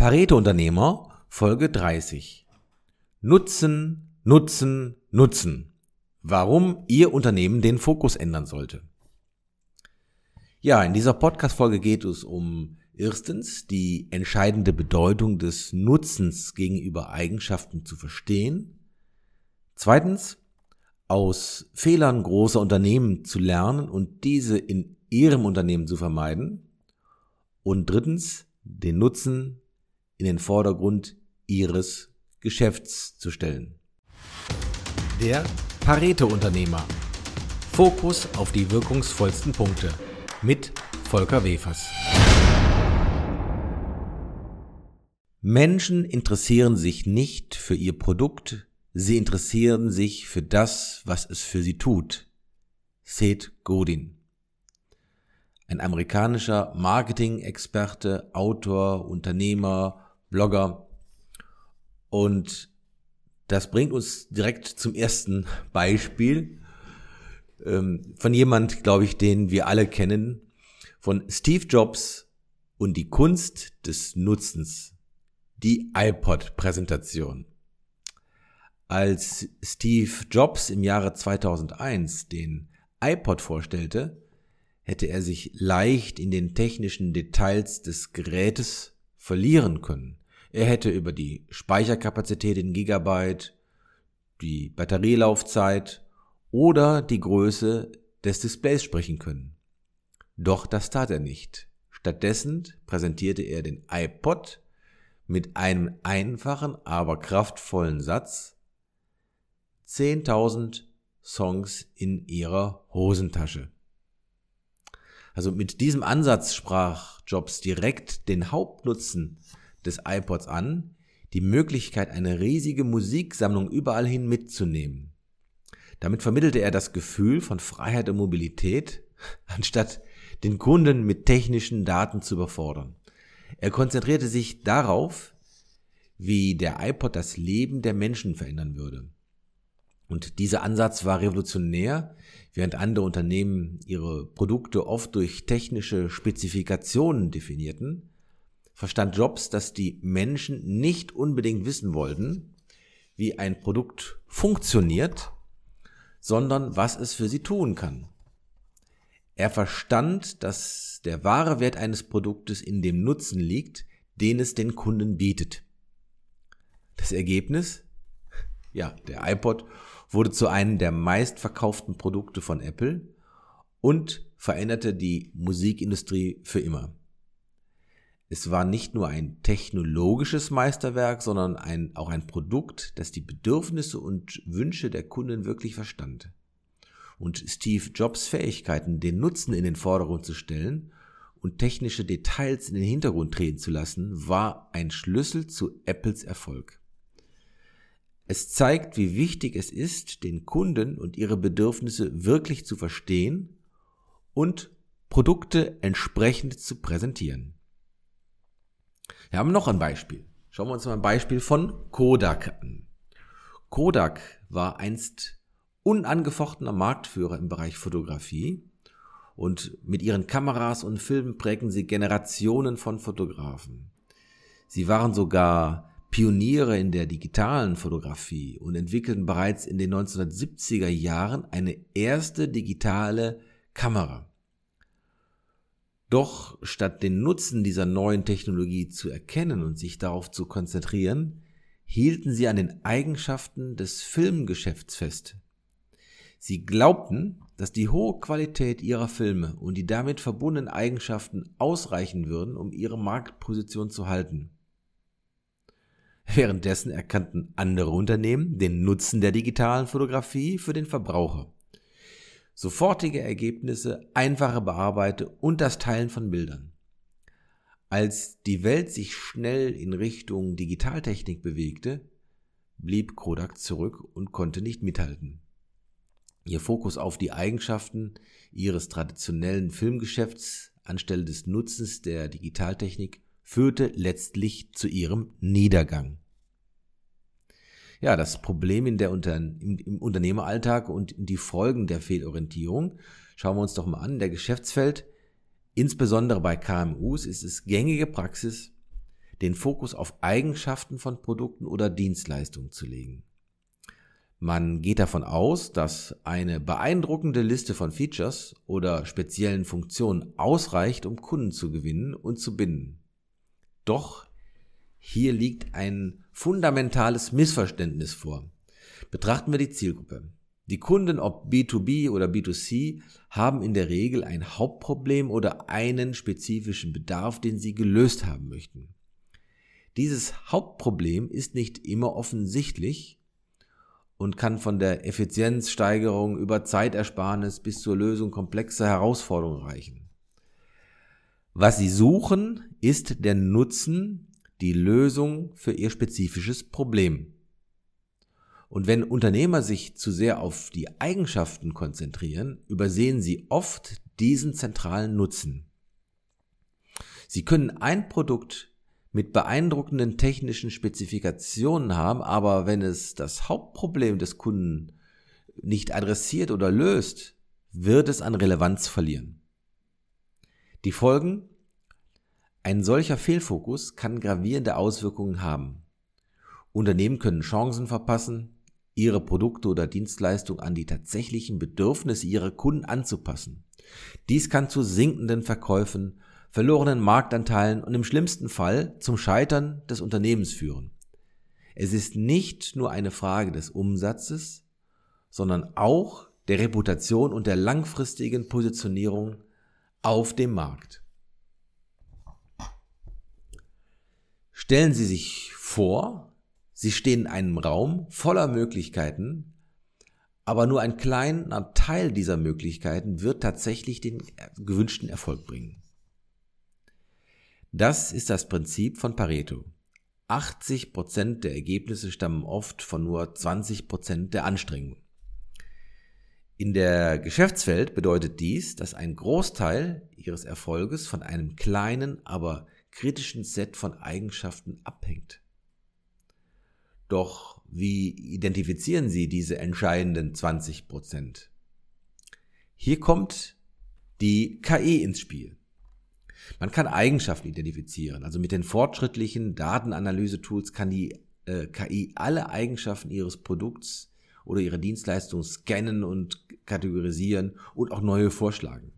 Pareto-Unternehmer, Folge 30. Nutzen, Nutzen, Nutzen. Warum Ihr Unternehmen den Fokus ändern sollte. Ja, in dieser Podcast-Folge geht es um erstens die entscheidende Bedeutung des Nutzens gegenüber Eigenschaften zu verstehen. Zweitens, aus Fehlern großer Unternehmen zu lernen und diese in Ihrem Unternehmen zu vermeiden. Und drittens, den Nutzen in den Vordergrund Ihres Geschäfts zu stellen. Der Pareto-Unternehmer. Fokus auf die wirkungsvollsten Punkte mit Volker Wefers. Menschen interessieren sich nicht für ihr Produkt, sie interessieren sich für das, was es für sie tut. Seth Godin. Ein amerikanischer Marketing-Experte, Autor, Unternehmer, Blogger. Und das bringt uns direkt zum ersten Beispiel ähm, von jemand, glaube ich, den wir alle kennen, von Steve Jobs und die Kunst des Nutzens, die iPod-Präsentation. Als Steve Jobs im Jahre 2001 den iPod vorstellte, hätte er sich leicht in den technischen Details des Gerätes verlieren können. Er hätte über die Speicherkapazität in Gigabyte, die Batterielaufzeit oder die Größe des Displays sprechen können. Doch das tat er nicht. Stattdessen präsentierte er den iPod mit einem einfachen, aber kraftvollen Satz 10.000 Songs in ihrer Hosentasche. Also mit diesem Ansatz sprach Jobs direkt den Hauptnutzen des iPods an, die Möglichkeit, eine riesige Musiksammlung überall hin mitzunehmen. Damit vermittelte er das Gefühl von Freiheit und Mobilität, anstatt den Kunden mit technischen Daten zu überfordern. Er konzentrierte sich darauf, wie der iPod das Leben der Menschen verändern würde. Und dieser Ansatz war revolutionär, während andere Unternehmen ihre Produkte oft durch technische Spezifikationen definierten, verstand Jobs, dass die Menschen nicht unbedingt wissen wollten, wie ein Produkt funktioniert, sondern was es für sie tun kann. Er verstand, dass der wahre Wert eines Produktes in dem Nutzen liegt, den es den Kunden bietet. Das Ergebnis? Ja, der iPod wurde zu einem der meistverkauften Produkte von Apple und veränderte die Musikindustrie für immer. Es war nicht nur ein technologisches Meisterwerk, sondern ein, auch ein Produkt, das die Bedürfnisse und Wünsche der Kunden wirklich verstand. Und Steve Jobs Fähigkeiten, den Nutzen in den Vordergrund zu stellen und technische Details in den Hintergrund treten zu lassen, war ein Schlüssel zu Apples Erfolg. Es zeigt, wie wichtig es ist, den Kunden und ihre Bedürfnisse wirklich zu verstehen und Produkte entsprechend zu präsentieren. Wir haben noch ein Beispiel. Schauen wir uns mal ein Beispiel von Kodak an. Kodak war einst unangefochtener Marktführer im Bereich Fotografie und mit ihren Kameras und Filmen prägen sie Generationen von Fotografen. Sie waren sogar Pioniere in der digitalen Fotografie und entwickelten bereits in den 1970er Jahren eine erste digitale Kamera. Doch statt den Nutzen dieser neuen Technologie zu erkennen und sich darauf zu konzentrieren, hielten sie an den Eigenschaften des Filmgeschäfts fest. Sie glaubten, dass die hohe Qualität ihrer Filme und die damit verbundenen Eigenschaften ausreichen würden, um ihre Marktposition zu halten. Währenddessen erkannten andere Unternehmen den Nutzen der digitalen Fotografie für den Verbraucher sofortige Ergebnisse, einfache Bearbeite und das Teilen von Bildern. Als die Welt sich schnell in Richtung Digitaltechnik bewegte, blieb Kodak zurück und konnte nicht mithalten. Ihr Fokus auf die Eigenschaften ihres traditionellen Filmgeschäfts anstelle des Nutzens der Digitaltechnik führte letztlich zu ihrem Niedergang ja, das Problem in der Unter im, im Unternehmeralltag und die Folgen der Fehlorientierung schauen wir uns doch mal an. Der Geschäftsfeld, insbesondere bei KMUs, ist es gängige Praxis, den Fokus auf Eigenschaften von Produkten oder Dienstleistungen zu legen. Man geht davon aus, dass eine beeindruckende Liste von Features oder speziellen Funktionen ausreicht, um Kunden zu gewinnen und zu binden. Doch hier liegt ein fundamentales Missverständnis vor. Betrachten wir die Zielgruppe. Die Kunden, ob B2B oder B2C, haben in der Regel ein Hauptproblem oder einen spezifischen Bedarf, den sie gelöst haben möchten. Dieses Hauptproblem ist nicht immer offensichtlich und kann von der Effizienzsteigerung über Zeitersparnis bis zur Lösung komplexer Herausforderungen reichen. Was Sie suchen, ist der Nutzen, die Lösung für Ihr spezifisches Problem. Und wenn Unternehmer sich zu sehr auf die Eigenschaften konzentrieren, übersehen sie oft diesen zentralen Nutzen. Sie können ein Produkt mit beeindruckenden technischen Spezifikationen haben, aber wenn es das Hauptproblem des Kunden nicht adressiert oder löst, wird es an Relevanz verlieren. Die Folgen? Ein solcher Fehlfokus kann gravierende Auswirkungen haben. Unternehmen können Chancen verpassen, ihre Produkte oder Dienstleistungen an die tatsächlichen Bedürfnisse ihrer Kunden anzupassen. Dies kann zu sinkenden Verkäufen verlorenen Marktanteilen und im schlimmsten Fall zum Scheitern des Unternehmens führen. Es ist nicht nur eine Frage des Umsatzes, sondern auch der Reputation und der langfristigen Positionierung auf dem Markt. Stellen Sie sich vor, Sie stehen in einem Raum voller Möglichkeiten, aber nur ein kleiner Teil dieser Möglichkeiten wird tatsächlich den gewünschten Erfolg bringen. Das ist das Prinzip von Pareto. 80% der Ergebnisse stammen oft von nur 20% der Anstrengung. In der Geschäftswelt bedeutet dies, dass ein Großteil ihres Erfolges von einem kleinen, aber kritischen Set von Eigenschaften abhängt. Doch wie identifizieren Sie diese entscheidenden 20% Hier kommt die KI ins Spiel. Man kann Eigenschaften identifizieren. Also mit den fortschrittlichen Datenanalyse-Tools kann die äh, KI alle Eigenschaften ihres Produkts oder ihrer Dienstleistung scannen und kategorisieren und auch neue vorschlagen.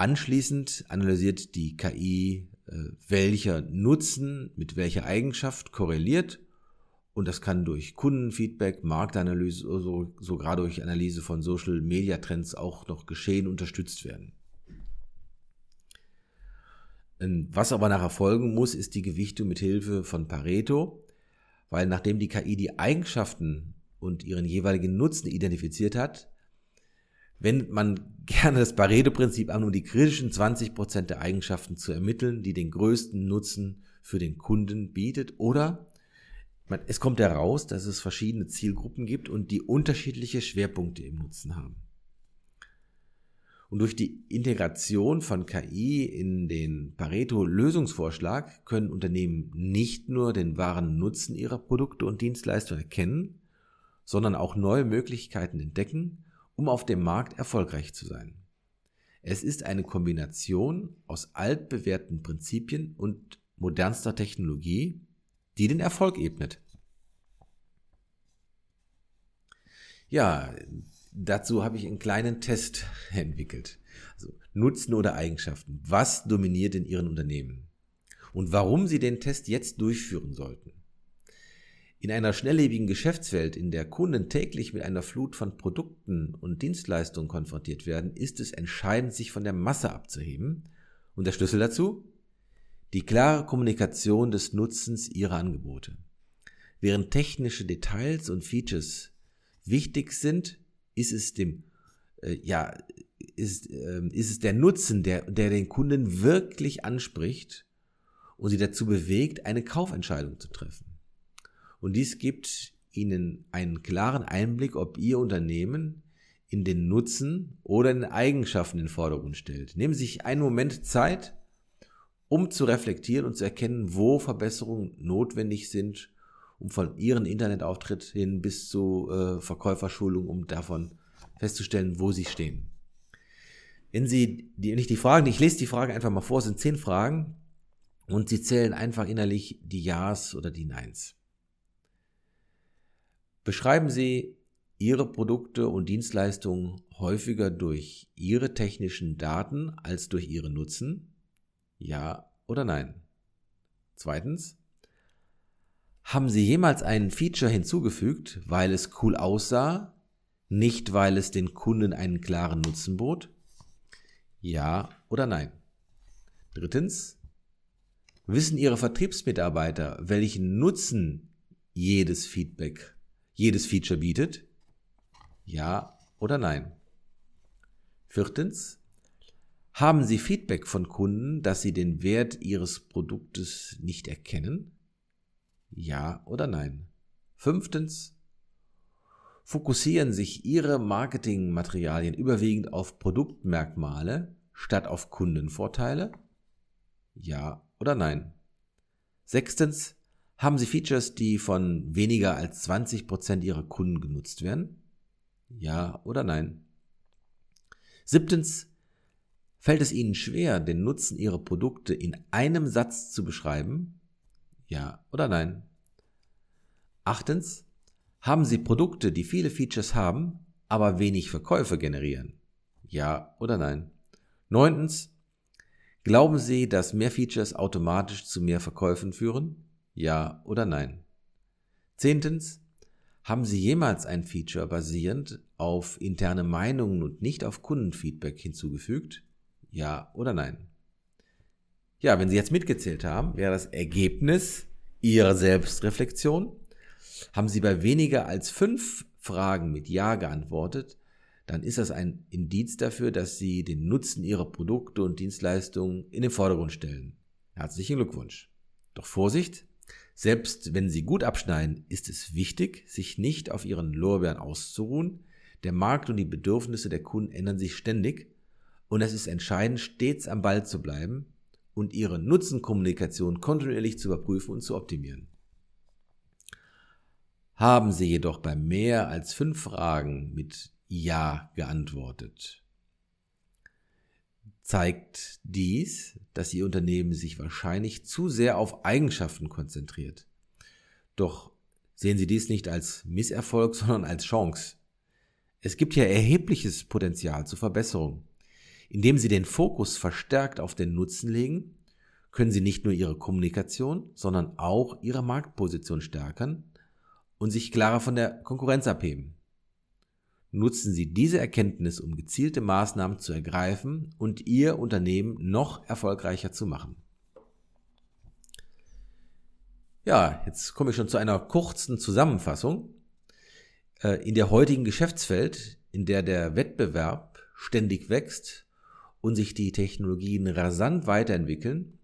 Anschließend analysiert die KI, äh, welcher Nutzen mit welcher Eigenschaft korreliert und das kann durch Kundenfeedback, Marktanalyse oder sogar durch Analyse von Social Media Trends auch noch geschehen unterstützt werden. Ähm, was aber nachher folgen muss, ist die Gewichtung mit Hilfe von Pareto, weil nachdem die KI die Eigenschaften und ihren jeweiligen Nutzen identifiziert hat, wendet man gerne das Pareto-Prinzip an, um die kritischen 20% der Eigenschaften zu ermitteln, die den größten Nutzen für den Kunden bietet. Oder es kommt heraus, dass es verschiedene Zielgruppen gibt und die unterschiedliche Schwerpunkte im Nutzen haben. Und durch die Integration von KI in den Pareto-Lösungsvorschlag können Unternehmen nicht nur den wahren Nutzen ihrer Produkte und Dienstleistungen erkennen, sondern auch neue Möglichkeiten entdecken, um auf dem Markt erfolgreich zu sein. Es ist eine Kombination aus altbewährten Prinzipien und modernster Technologie, die den Erfolg ebnet. Ja, Dazu habe ich einen kleinen Test entwickelt. Also Nutzen oder Eigenschaften. Was dominiert in Ihren Unternehmen? Und warum Sie den Test jetzt durchführen sollten. In einer schnelllebigen Geschäftswelt, in der Kunden täglich mit einer Flut von Produkten und Dienstleistungen konfrontiert werden, ist es entscheidend, sich von der Masse abzuheben. Und der Schlüssel dazu? Die klare Kommunikation des Nutzens Ihrer Angebote. Während technische Details und Features wichtig sind, ist es dem, äh, ja, ist, äh, ist es der Nutzen, der, der den Kunden wirklich anspricht und sie dazu bewegt, eine Kaufentscheidung zu treffen. Und dies gibt Ihnen einen klaren Einblick, ob Ihr Unternehmen in den Nutzen oder in den Eigenschaften in den Vordergrund stellt. Nehmen Sie sich einen Moment Zeit, um zu reflektieren und zu erkennen, wo Verbesserungen notwendig sind um von ihren Internetauftritt hin bis zu äh, Verkäuferschulung, um davon festzustellen, wo sie stehen. Wenn Sie, die, nicht die Fragen, ich lese die Frage einfach mal vor, sind zehn Fragen. und Sie zählen einfach innerlich die Ja's oder die Neins. Beschreiben Sie Ihre Produkte und Dienstleistungen häufiger durch Ihre technischen Daten als durch Ihre Nutzen? Ja oder nein? Zweitens, haben Sie jemals ein Feature hinzugefügt, weil es cool aussah, nicht weil es den Kunden einen klaren Nutzen bot? Ja oder nein? Drittens, wissen Ihre Vertriebsmitarbeiter, welchen Nutzen jedes Feedback, jedes Feature bietet? Ja oder nein? Viertens, haben Sie Feedback von Kunden, dass sie den Wert Ihres Produktes nicht erkennen? Ja oder nein? Fünftens, fokussieren sich Ihre Marketingmaterialien überwiegend auf Produktmerkmale statt auf Kundenvorteile? Ja oder nein? Sechstens, haben Sie Features, die von weniger als 20% Ihrer Kunden genutzt werden? Ja oder nein? Siebtens, fällt es Ihnen schwer, den Nutzen Ihrer Produkte in einem Satz zu beschreiben? Ja oder nein? Achtens, haben Sie Produkte, die viele Features haben, aber wenig Verkäufe generieren? Ja oder nein? Neuntens, glauben Sie, dass mehr Features automatisch zu mehr Verkäufen führen? Ja oder nein? Zehntens, haben Sie jemals ein Feature basierend auf interne Meinungen und nicht auf Kundenfeedback hinzugefügt? Ja oder nein? Ja, wenn Sie jetzt mitgezählt haben, wäre das Ergebnis Ihrer Selbstreflexion. Haben Sie bei weniger als fünf Fragen mit Ja geantwortet, dann ist das ein Indiz dafür, dass Sie den Nutzen Ihrer Produkte und Dienstleistungen in den Vordergrund stellen. Herzlichen Glückwunsch. Doch Vorsicht, selbst wenn Sie gut abschneiden, ist es wichtig, sich nicht auf Ihren Lorbeeren auszuruhen. Der Markt und die Bedürfnisse der Kunden ändern sich ständig und es ist entscheidend, stets am Ball zu bleiben und Ihre Nutzenkommunikation kontinuierlich zu überprüfen und zu optimieren. Haben Sie jedoch bei mehr als fünf Fragen mit Ja geantwortet, zeigt dies, dass Ihr Unternehmen sich wahrscheinlich zu sehr auf Eigenschaften konzentriert. Doch sehen Sie dies nicht als Misserfolg, sondern als Chance. Es gibt hier erhebliches Potenzial zur Verbesserung. Indem Sie den Fokus verstärkt auf den Nutzen legen, können Sie nicht nur Ihre Kommunikation, sondern auch Ihre Marktposition stärken und sich klarer von der Konkurrenz abheben. Nutzen Sie diese Erkenntnis, um gezielte Maßnahmen zu ergreifen und Ihr Unternehmen noch erfolgreicher zu machen. Ja, jetzt komme ich schon zu einer kurzen Zusammenfassung. Äh, in der heutigen Geschäftswelt, in der der Wettbewerb ständig wächst und sich die Technologien rasant weiterentwickeln,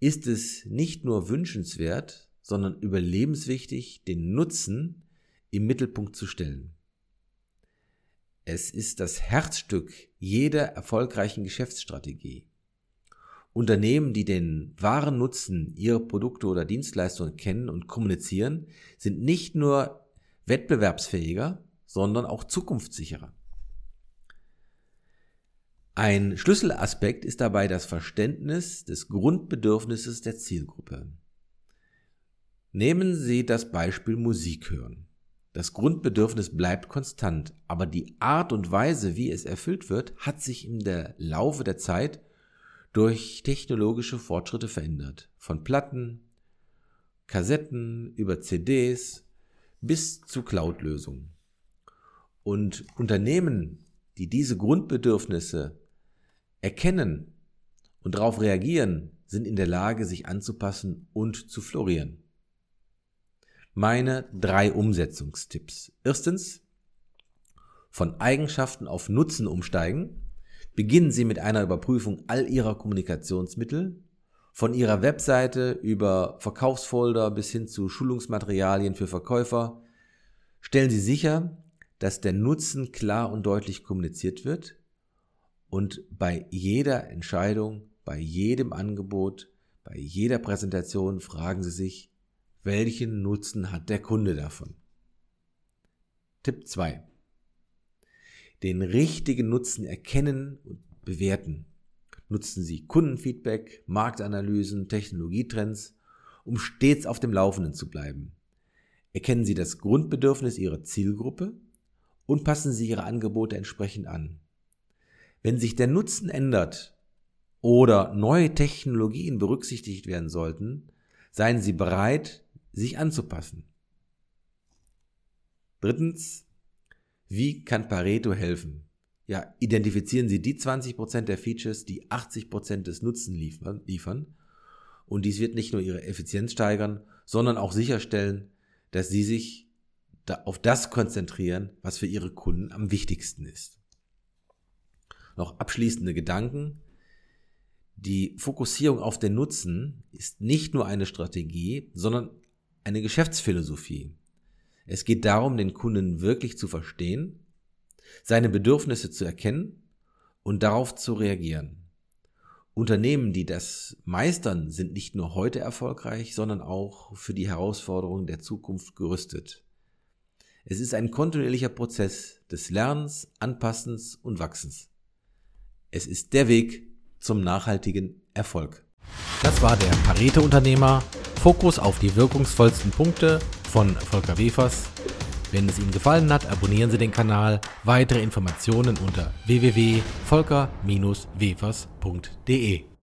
ist es nicht nur wünschenswert, sondern überlebenswichtig, den Nutzen im Mittelpunkt zu stellen. Es ist das Herzstück jeder erfolgreichen Geschäftsstrategie. Unternehmen, die den wahren Nutzen ihrer Produkte oder Dienstleistungen kennen und kommunizieren, sind nicht nur wettbewerbsfähiger, sondern auch zukunftssicherer. Ein Schlüsselaspekt ist dabei das Verständnis des Grundbedürfnisses der Zielgruppe. Nehmen Sie das Beispiel Musik hören. Das Grundbedürfnis bleibt konstant, aber die Art und Weise, wie es erfüllt wird, hat sich im Laufe der Zeit durch technologische Fortschritte verändert. Von Platten, Kassetten über CDs bis zu Cloud-Lösungen. Und Unternehmen, die diese Grundbedürfnisse erkennen und darauf reagieren, sind in der Lage, sich anzupassen und zu florieren meine drei Umsetzungstipps. Erstens, von Eigenschaften auf Nutzen umsteigen. Beginnen Sie mit einer Überprüfung all Ihrer Kommunikationsmittel, von Ihrer Webseite über Verkaufsfolder bis hin zu Schulungsmaterialien für Verkäufer. Stellen Sie sicher, dass der Nutzen klar und deutlich kommuniziert wird und bei jeder Entscheidung, bei jedem Angebot, bei jeder Präsentation fragen Sie sich, welchen Nutzen hat der Kunde davon? Tipp 2. Den richtigen Nutzen erkennen und bewerten. Nutzen Sie Kundenfeedback, Marktanalysen, Technologietrends, um stets auf dem Laufenden zu bleiben. Erkennen Sie das Grundbedürfnis Ihrer Zielgruppe und passen Sie Ihre Angebote entsprechend an. Wenn sich der Nutzen ändert oder neue Technologien berücksichtigt werden sollten, seien Sie bereit, sich anzupassen. Drittens, wie kann Pareto helfen? Ja, identifizieren Sie die 20% der Features, die 80% des Nutzen liefern, liefern. Und dies wird nicht nur Ihre Effizienz steigern, sondern auch sicherstellen, dass Sie sich auf das konzentrieren, was für Ihre Kunden am wichtigsten ist. Noch abschließende Gedanken. Die Fokussierung auf den Nutzen ist nicht nur eine Strategie, sondern eine Geschäftsphilosophie. Es geht darum, den Kunden wirklich zu verstehen, seine Bedürfnisse zu erkennen und darauf zu reagieren. Unternehmen, die das meistern, sind nicht nur heute erfolgreich, sondern auch für die Herausforderungen der Zukunft gerüstet. Es ist ein kontinuierlicher Prozess des Lernens, Anpassens und Wachsens. Es ist der Weg zum nachhaltigen Erfolg. Das war der Pareto-Unternehmer. Fokus auf die wirkungsvollsten Punkte von Volker Wefers. Wenn es Ihnen gefallen hat, abonnieren Sie den Kanal. Weitere Informationen unter www.volker-wefers.de.